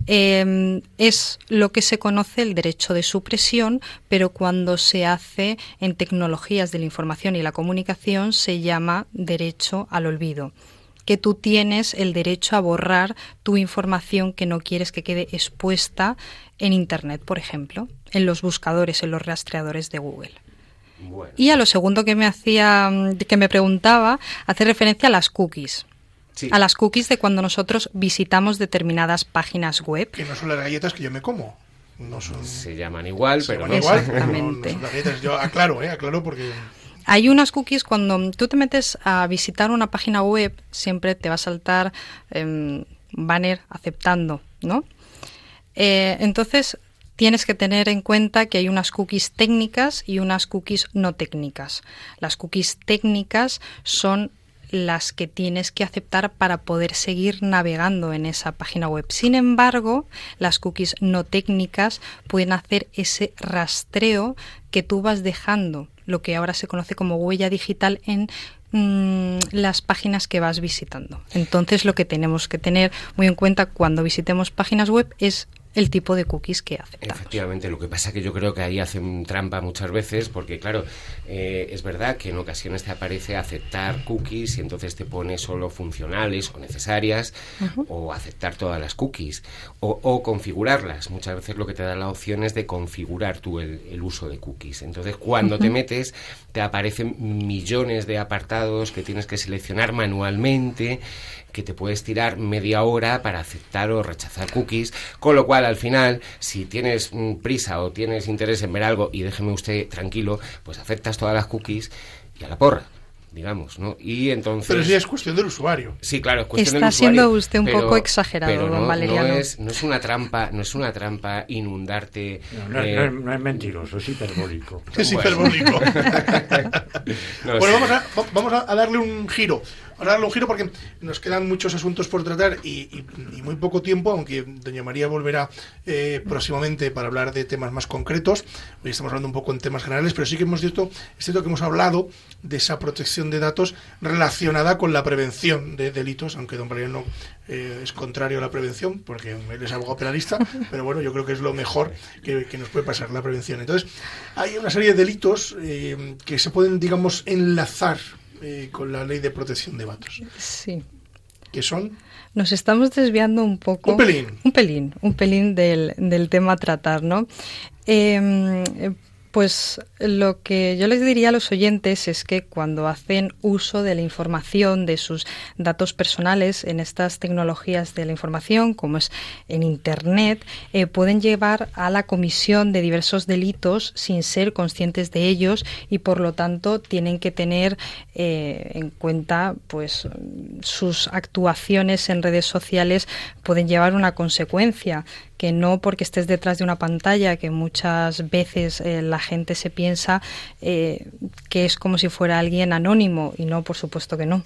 Eh, es lo que se conoce el derecho de supresión, pero cuando se hace en tecnologías de la información y la comunicación se llama derecho al olvido que tú tienes el derecho a borrar tu información que no quieres que quede expuesta en Internet, por ejemplo, en los buscadores, en los rastreadores de Google. Bueno, Y a lo segundo que me hacía, mm, que me preguntaba, hace referencia a las cookies. sí. A las cookies de cuando nosotros visitamos determinadas páginas web. Que no son las galletas que yo me como. No son. se llaman igual, se pero llaman no. igual, pero no- no Exactamente. son las galletas. Yo aclaro, ¿eh? Aclaro porque. Hay unas cookies cuando tú te metes a visitar una página web, siempre te va a saltar em, banner aceptando, ¿no? Eh, entonces tienes que tener en cuenta que hay unas cookies técnicas y unas cookies no técnicas. Las cookies técnicas son las que tienes que aceptar para poder seguir navegando en esa página web. Sin embargo, las cookies no técnicas pueden hacer ese rastreo que tú vas dejando, lo que ahora se conoce como huella digital en mm, las páginas que vas visitando. Entonces, lo que tenemos que tener muy en cuenta cuando visitemos páginas web es el tipo de cookies que aceptamos. Efectivamente, lo que pasa que yo creo que ahí hacen trampa muchas veces, porque claro, eh, es verdad que en ocasiones te aparece aceptar cookies y entonces te pone solo funcionales o necesarias, o aceptar todas las cookies, o, o configurarlas. Muchas veces lo que te da la opción es de configurar tú el, el uso de cookies. Entonces, cuando te metes, te aparecen millones de apartados que tienes que seleccionar manualmente que te puedes tirar media hora para aceptar o rechazar cookies, con lo cual al final, si tienes mm, prisa o tienes interés en ver algo y déjeme usted tranquilo, pues aceptas todas las cookies y a la porra, digamos, ¿no? Y entonces... Pero eso ya es cuestión del usuario. Sí, claro, es cuestión Está del siendo usuario, usted un pero- poco exagerado, pero don no, Valeriano. No es, no es una trampa, no es una trampa inundarte. No, no- eh, no es, no es mentiroso, es hiperbólico. Es Bueno. hiperbólico. no bueno, vamos a, va- vamos a darle un giro. Vamos a darle un giro porque nos quedan muchos asuntos por tratar y, y- y muy poco tiempo, aunque doña María volverá eh, próximamente para hablar de temas más concretos. Hoy estamos hablando un poco en temas generales, pero sí que hemos visto, es cierto que hemos hablado de esa protección de datos relacionada con la prevención de delitos, aunque don Mariano eh, es contrario a la prevención, porque él es abogado penalista, pero bueno, yo creo que es lo mejor que, que nos puede pasar, la prevención. Entonces, hay una serie de delitos eh, que se pueden, digamos, enlazar eh, con la ley de protección de datos, Sí. que son Nos estamos desviando un poco. Un pelín. Un pelín, un pelín del, del tema a tratar, ¿no? Eh, pues lo que yo les diría a los oyentes es que cuando hacen uso de la información, de sus datos personales en estas tecnologías de la información, como es en Internet, eh, pueden llevar a la comisión de diversos delitos sin ser conscientes de ellos y por lo tanto tienen que tener eh, en cuenta pues sus actuaciones en redes sociales pueden llevar una consecuencia que no porque estés detrás de una pantalla, que muchas veces eh, la gente se piensa eh, que es como si fuera alguien anónimo y no, por supuesto que no.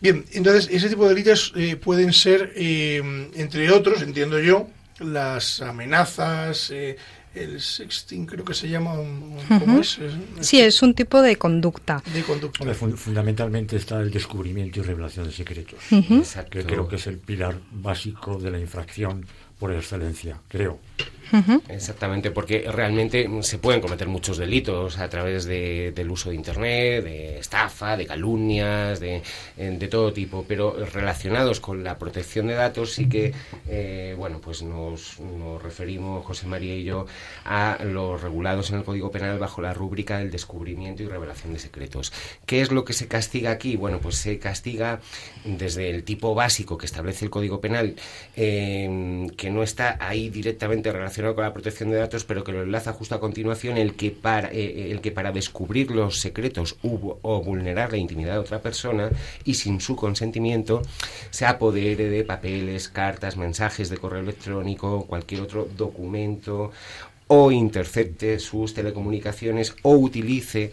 Bien, entonces ese tipo de delitos eh, pueden ser, eh, entre otros, entiendo yo, las amenazas, eh, el sexting creo que se llama, ¿cómo es? Es- Sí, es un tipo de conducta. De conducta. Hombre, fun- fundamentalmente está el descubrimiento y revelación de secretos, Exacto. que creo que es el pilar básico de la infracción por excelencia, creo. Exactamente, porque realmente se pueden cometer muchos delitos a través de- del uso de Internet, de estafa, de calumnias, de, eh, de todo tipo, pero relacionados con la protección de datos sí que, eh, bueno, pues nos, nos referimos, José María y yo, a los regulados en el Código Penal bajo la rúbrica del descubrimiento y revelación de secretos. ¿Qué es lo que se castiga aquí? Bueno, pues se castiga desde el tipo básico que establece el Código Penal, eh, que no está ahí directamente relacionado con la protección de datos, pero que lo enlaza justo a continuación, el que para, eh, el que para descubrir los secretos o vulnerar la intimidad de otra persona y sin su consentimiento se apodere de papeles, cartas, mensajes de correo electrónico, cualquier otro documento o intercepte sus telecomunicaciones o utilice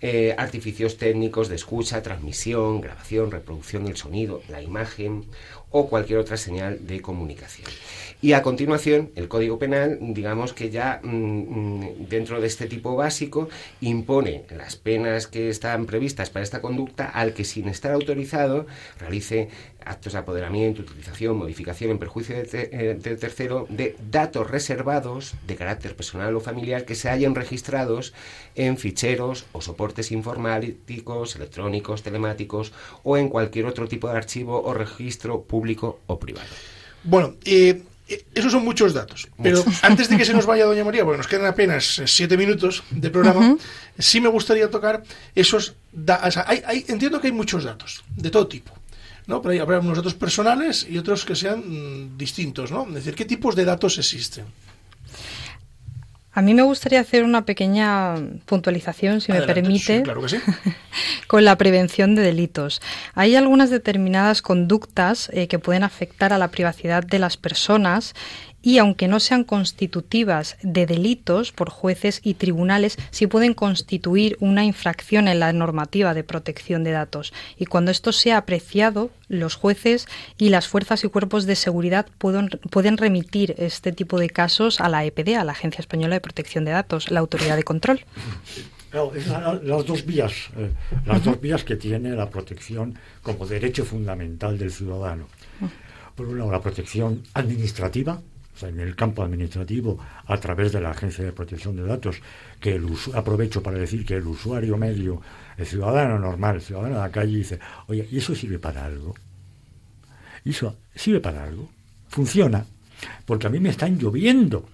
eh, artificios técnicos de escucha, transmisión, grabación, reproducción del sonido, la imagen o cualquier otra señal de comunicación. Y a continuación, el Código Penal, digamos que ya mm, mm, dentro de este tipo básico, impone las penas que están previstas para esta conducta al que sin estar autorizado realice actos de apoderamiento, utilización, modificación en perjuicio de, te- eh, de tercero de datos reservados de carácter personal o familiar que se hayan registrados en ficheros o soportes informáticos, electrónicos, telemáticos o en cualquier otro tipo de archivo o registro público o privado. Bueno, eh, eh, esos son muchos datos. Pero antes de que se nos vaya Doña María, porque nos quedan apenas eh, siete minutos de programa, sí me gustaría tocar esos datos. entiendo que hay muchos datos, de todo tipo. ¿no? Pero hay, habrá unos datos personales y otros que sean mm, distintos, ¿no? Es decir, ¿qué tipos de datos existen? A mí me gustaría hacer una pequeña puntualización, si Adelante. me permite, Sí, claro que sí. con la prevención de delitos. Hay algunas determinadas conductas eh, que pueden afectar a la privacidad de las personas y aunque no sean constitutivas de delitos por jueces y tribunales, sí pueden constituir una infracción en la normativa de protección de datos. Y cuando esto sea apreciado, los jueces y las fuerzas y cuerpos de seguridad pueden, pueden remitir este tipo de casos a la EPD, a la Agencia Española de Protección de Datos, la autoridad de control. Claro, las dos vías, eh, las dos vías que tiene la protección como derecho fundamental del ciudadano. Por un lado, la protección administrativa, o sea, en el campo administrativo, a través de la Agencia de Protección de Datos, que aprovecho para decir que el usuario medio, el ciudadano normal, el ciudadano de la calle, dice, oye, ¿y eso sirve para algo? ¿Y eso sirve para algo? ¿Funciona? Porque a mí me están lloviendo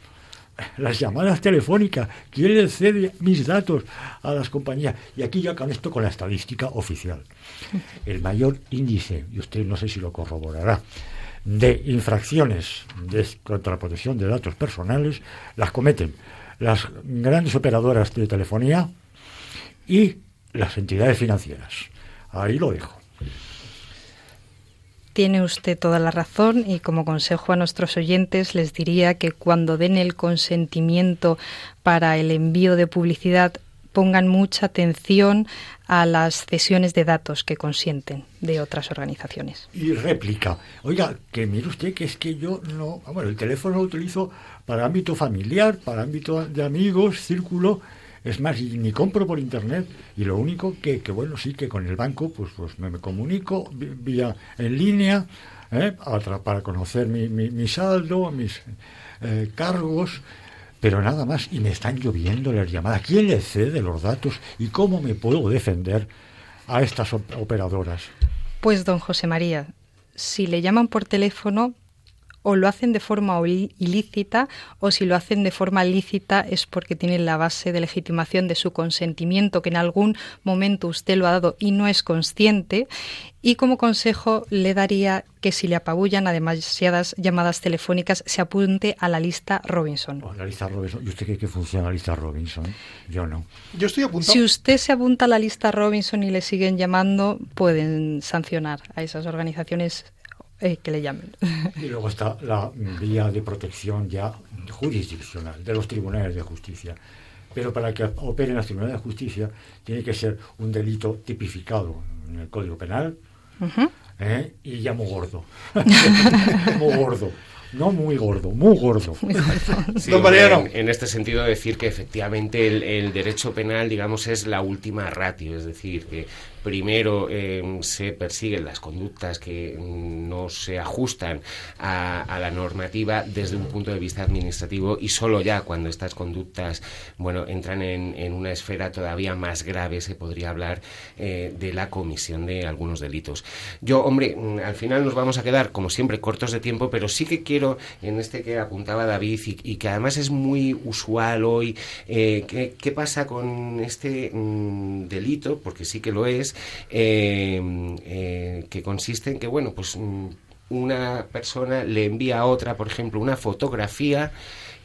las llamadas telefónicas, quiere le cede mis datos a las compañías. Y aquí ya con esto con la estadística oficial. El mayor índice, y usted no sé si lo corroborará, de infracciones contra la protección de datos personales las cometen las grandes operadoras de telefonía y las entidades financieras. Ahí lo dejo. Tiene usted toda la razón y como consejo a nuestros oyentes les diría que cuando den el consentimiento para el envío de publicidad pongan mucha atención a las cesiones de datos que consienten de otras organizaciones. Y réplica. Oiga, que mire usted que es que yo no. Bueno, el teléfono lo utilizo para ámbito familiar, para ámbito de amigos, círculo. Es más, ni compro por internet. Y lo único que, que bueno, sí que con el banco, pues, pues me, me comunico vía en línea ¿eh? para conocer mi, mi, mi saldo, mis eh, cargos. Pero nada más, y me están lloviendo las llamadas. ¿Quién le cede los datos y cómo me puedo defender a estas op- operadoras? Pues, don José María, si le llaman por teléfono, o lo hacen de forma ilícita, o si lo hacen de forma lícita es porque tienen la base de legitimación de su consentimiento, que en algún momento usted lo ha dado y no es consciente. Y como consejo le daría que si le apabullan a demasiadas llamadas telefónicas, se apunte a la lista Robinson. Oh, la lista Robinson. ¿Y usted cree que funciona la lista Robinson? Yo no. Yo estoy apuntado. Si usted se apunta a la lista Robinson y le siguen llamando, pueden sancionar a esas organizaciones eh, que le llamen. Y luego está la vía de protección ya jurisdiccional, de los tribunales de justicia. Pero para que operen los tribunales de justicia tiene que ser un delito tipificado en el Código Penal ¿eh? y ya muy gordo. muy gordo. No muy gordo, muy gordo. Sí, Don hombre, Mariano. en, en este sentido decir que efectivamente el, el derecho penal, digamos, es la última ratio, es decir, que primero eh, se persiguen las conductas que mm, no se ajustan a, la normativa desde un punto de vista administrativo y solo ya cuando estas conductas bueno entran en, una esfera todavía más grave se podría hablar eh, de la comisión de algunos delitos. Yo, hombre, mm, al final nos vamos a quedar, como siempre, cortos de tiempo, pero sí que quiero, en este que apuntaba David y, que además es muy usual hoy, eh, ¿qué, qué pasa con este mm, delito? Porque sí que lo es, eh, eh, que consiste en que, bueno, pues mm, una persona le envía a otra, por ejemplo, una fotografía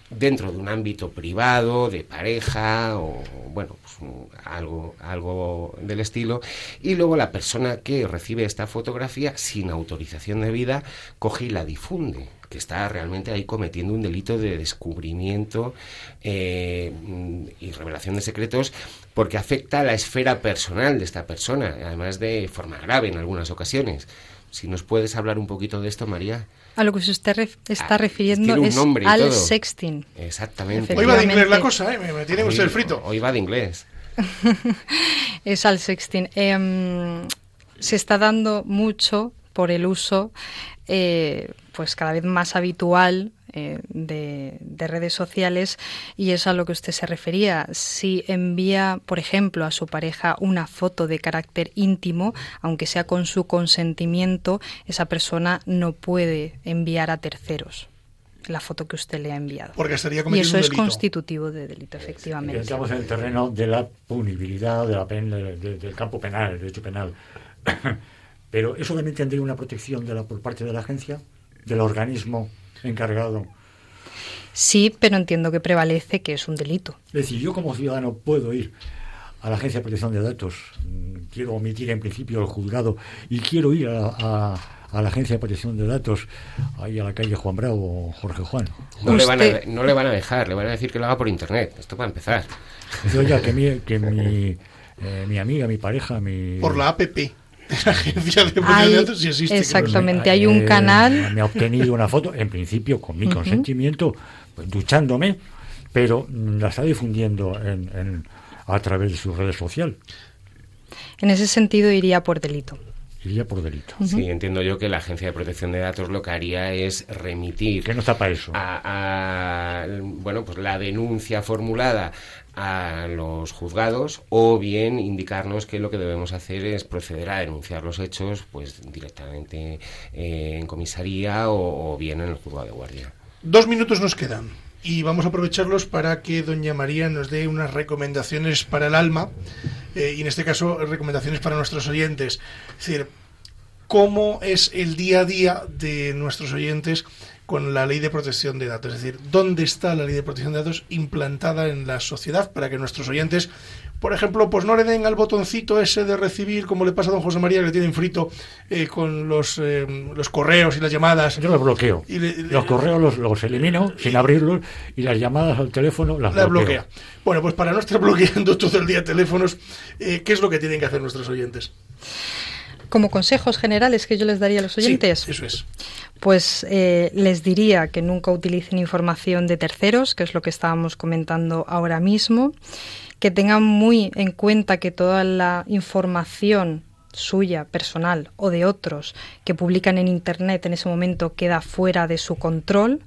dentro de un ámbito privado, de pareja o bueno, pues, mm, algo, algo del estilo, y luego la persona que recibe esta fotografía sin autorización debida coge y la difunde que está realmente ahí cometiendo un delito de descubrimiento eh, mm, y revelación de secretos porque afecta a la esfera personal de esta persona, además de forma grave en algunas ocasiones. Si nos puedes hablar un poquito de esto, María. A lo que se usted ref- está Ah, refiriendo tiene un es al todo. sexting. Exactamente. Hoy va de inglés la cosa, ¿eh? Me, me tiene usted el frito. Hoy va de inglés. Es al sexting. Em, se está dando mucho por el uso, eh, pues cada vez más habitual eh, de, de redes sociales y es a lo que usted se refería. Si envía, por ejemplo, a su pareja una foto de carácter íntimo, aunque sea con su consentimiento, esa persona no puede enviar a terceros la foto que usted le ha enviado. Porque estaría Y eso un es constitutivo de delito, efectivamente. Entramos en el terreno de la punibilidad, de la pena, de- de- del campo penal, el derecho penal. Pero eso también tendría una protección de la, por parte de la agencia, del organismo encargado. Sí, pero entiendo que prevalece que es un delito. Es decir, yo como ciudadano puedo ir a la Agencia de Protección de Datos, mm, quiero omitir en principio el juzgado y quiero ir a, a- a la Agencia de Protección de Datos, ahí a la calle Juan Bravo o Jorge Juan. No le, van a, no le van a dejar, le van a decir que lo haga por internet. Esto para empezar. Dice, oiga, que mi, que mi, eh, mi amiga, mi pareja, mi... Por la APP. La agencia de protección Hay- de datos sí existe. Exactamente, hay un Eh, canal. Me ha obtenido una foto, en principio con mi consentimiento, pues, duchándome, pero mm, la está difundiendo en, en- a través de su red social. En ese sentido iría por delito. Iría por delito. Sí, entiendo yo que la Agencia de Protección de Datos lo que haría es remitir Que no está para eso. a, a, bueno, pues la denuncia formulada a los juzgados o bien indicarnos que lo que debemos hacer es proceder a denunciar los hechos pues directamente eh, en comisaría o, o bien en el juzgado de guardia. Dos minutos nos quedan y vamos a aprovecharlos para que doña María nos dé unas recomendaciones para el alma eh, y en este caso recomendaciones para nuestros oyentes. Es decir, cómo es el día a día de nuestros oyentes con la ley de protección de datos. Es decir, dónde está la ley de protección de datos implantada en la sociedad para que nuestros oyentes, por ejemplo, pues no le den al botoncito ese de recibir, como le pasa a don José María, que le tienen frito eh, con los, eh, los correos y las llamadas. Yo los bloqueo. Y le- le- los correos los, los elimino sin abrirlos y las llamadas al teléfono las la bloqueo. bloquea. Bueno, pues para no estar bloqueando todo el día teléfonos, eh, ¿qué es lo que tienen que hacer nuestros oyentes? Como consejos generales que yo les daría a los Sí, oyentes, eso es. pues eh, les diría que nunca utilicen información de terceros, que es lo que estábamos comentando ahora mismo, que tengan muy en cuenta que toda la información suya, personal o de otros que publican en Internet en ese momento queda fuera de su control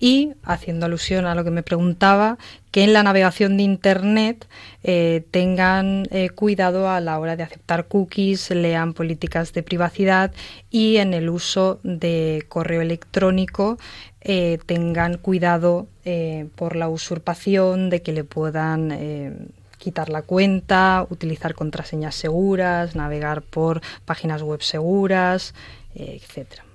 y, haciendo alusión a lo que me preguntaba, que en la navegación de Internet eh, tengan eh, cuidado a la hora de aceptar cookies, lean políticas de privacidad y en el uso de correo electrónico eh, tengan cuidado eh, por la usurpación, de que le puedan eh, quitar la cuenta, utilizar contraseñas seguras, navegar por páginas web seguras, eh, etcétera.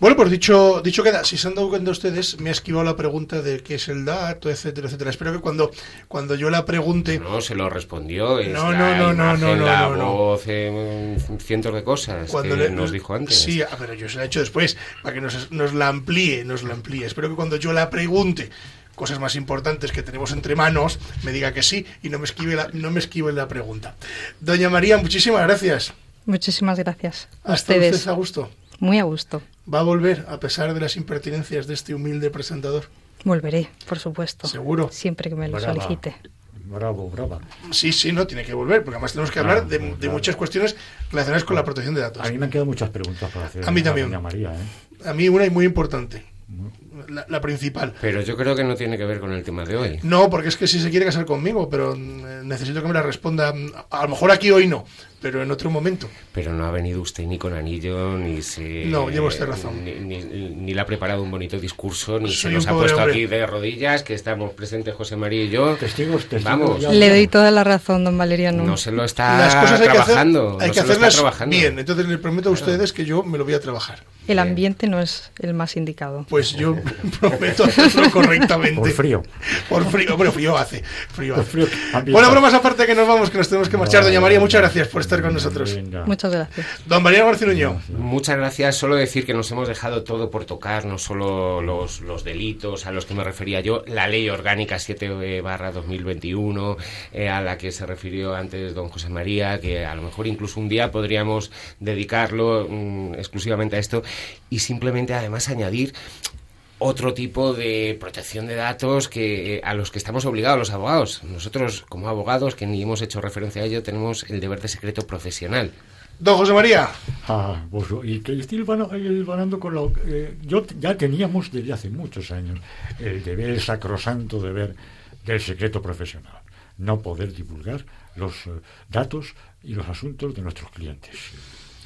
Bueno, pues dicho, dicho queda, si se han dado cuenta ustedes, me ha esquivado la pregunta de qué es el dato, etcétera, etcétera. Espero que cuando, cuando yo la pregunte, No, se lo respondió. Es No, la no, no, no, imagen, no, no, la no, no. voz, eh, cientos de cosas cuando que le- nos dijo antes. Sí, ah, pero yo se la he hecho después, para que nos, nos la amplíe, nos la amplíe. Espero que cuando yo la pregunte cosas más importantes que tenemos entre manos, me diga que sí y no me esquive la, no me esquive la pregunta. Doña María, muchísimas gracias. Muchísimas gracias a Hasta ustedes. usted a gusto. Muy a gusto. Va a volver a pesar de las impertinencias de este humilde presentador. Volveré, por supuesto. Seguro. Siempre que me lo Brava. solicite. bravo, brava. Sí, sí, no, tiene que volver, porque además tenemos que hablar de, muchas cuestiones relacionadas con la protección de datos. A mí me han quedado muchas preguntas para hacer. A mí también. doña María, ¿eh? A mí una y muy importante, la, la principal. Pero yo creo que no tiene que ver con el tema de hoy. No, porque es que si se quiere casar conmigo, pero eh, necesito que me la responda. mm, A lo mejor aquí hoy no, pero en otro momento. Pero no ha venido usted ni con anillo, ni se... No, lleva usted razón. Ni, ni- ni le ha preparado un bonito discurso, ni Soy se nos un ha pobre puesto hombre. aquí de rodillas, que estamos presentes José María y yo. Testigos, testigos. Vamos. Le doy toda la razón, don Valeriano. No se lo está Las cosas hay que, hacer, trabajando. hay no que lo está hacerlas trabajando. bien. Entonces les prometo a ustedes que yo me lo voy a trabajar. El ambiente no es el más indicado. Pues yo prometo hacerlo correctamente. Por frío. Por frío. Bueno, frío hace. Frío Por hace. frío. Bueno, bromas aparte que nos vamos, que nos tenemos que marchar. Doña María, muchas gracias por estar con nosotros. venga. Muchas gracias. Don María García Nuño. Muchas gracias. Solo decir que nos hemos dejado todo por tocar, no solo los, los delitos a los que me refería yo, la ley orgánica 7 barra 2021, eh, a la que se refirió antes don José María, que a lo mejor incluso un día podríamos dedicarlo mm, exclusivamente a esto y simplemente además añadir otro tipo de protección de datos que eh, a los que estamos obligados los abogados. Nosotros, como abogados, que ni hemos hecho referencia a ello, tenemos el deber de secreto profesional. Don José María. Ah, pues, y que estoy hilvanando con lo eh, yo ya teníamos desde hace muchos años el deber, el sacrosanto deber del secreto profesional, no poder divulgar los eh, datos y los asuntos de nuestros clientes.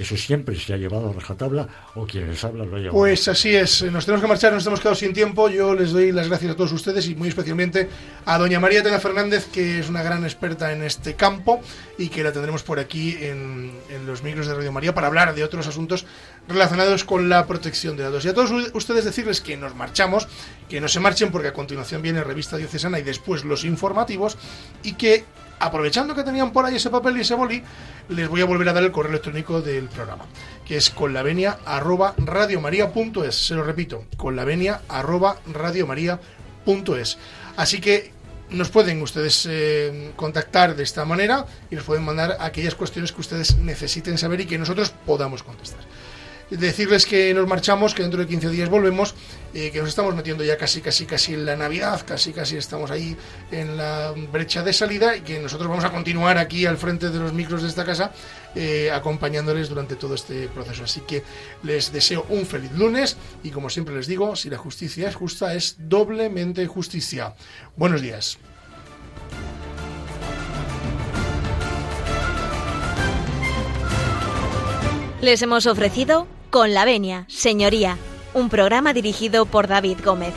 Eso siempre se ha llevado a rajatabla o quien les habla lo ha llevado. Pues así es, nos tenemos que marchar, nos hemos quedado sin tiempo. Yo les doy las gracias a todos ustedes y muy especialmente a doña María Tena Fernández, que es una gran experta en este campo y que la tendremos por aquí en, en los micros de Radio María para hablar de otros asuntos relacionados con la protección de datos. Y a todos ustedes decirles que nos marchamos, que no se marchen porque a continuación viene Revista Diocesana y después los informativos y que aprovechando que tenían por ahí ese papel y ese boli, les voy a volver a dar el correo electrónico del programa, que es conlavenia@radiomaria.es. Se lo repito, conlavenia@radiomaria.es. Así que nos pueden ustedes eh, contactar de esta manera y nos pueden mandar aquellas cuestiones que ustedes necesiten saber y que nosotros podamos contestar decirles que nos marchamos, que dentro de 15 días volvemos, eh, que nos estamos metiendo ya casi, casi, casi en la Navidad, casi, casi estamos ahí en la brecha de salida y que nosotros vamos a continuar aquí al frente de los micros de esta casa eh, acompañándoles durante todo este proceso. Así que les deseo un feliz lunes y como siempre les digo, si la justicia es justa, es doblemente justicia. Buenos días. Les hemos ofrecido Con la Venia, Señoría, un programa dirigido por David Gómez.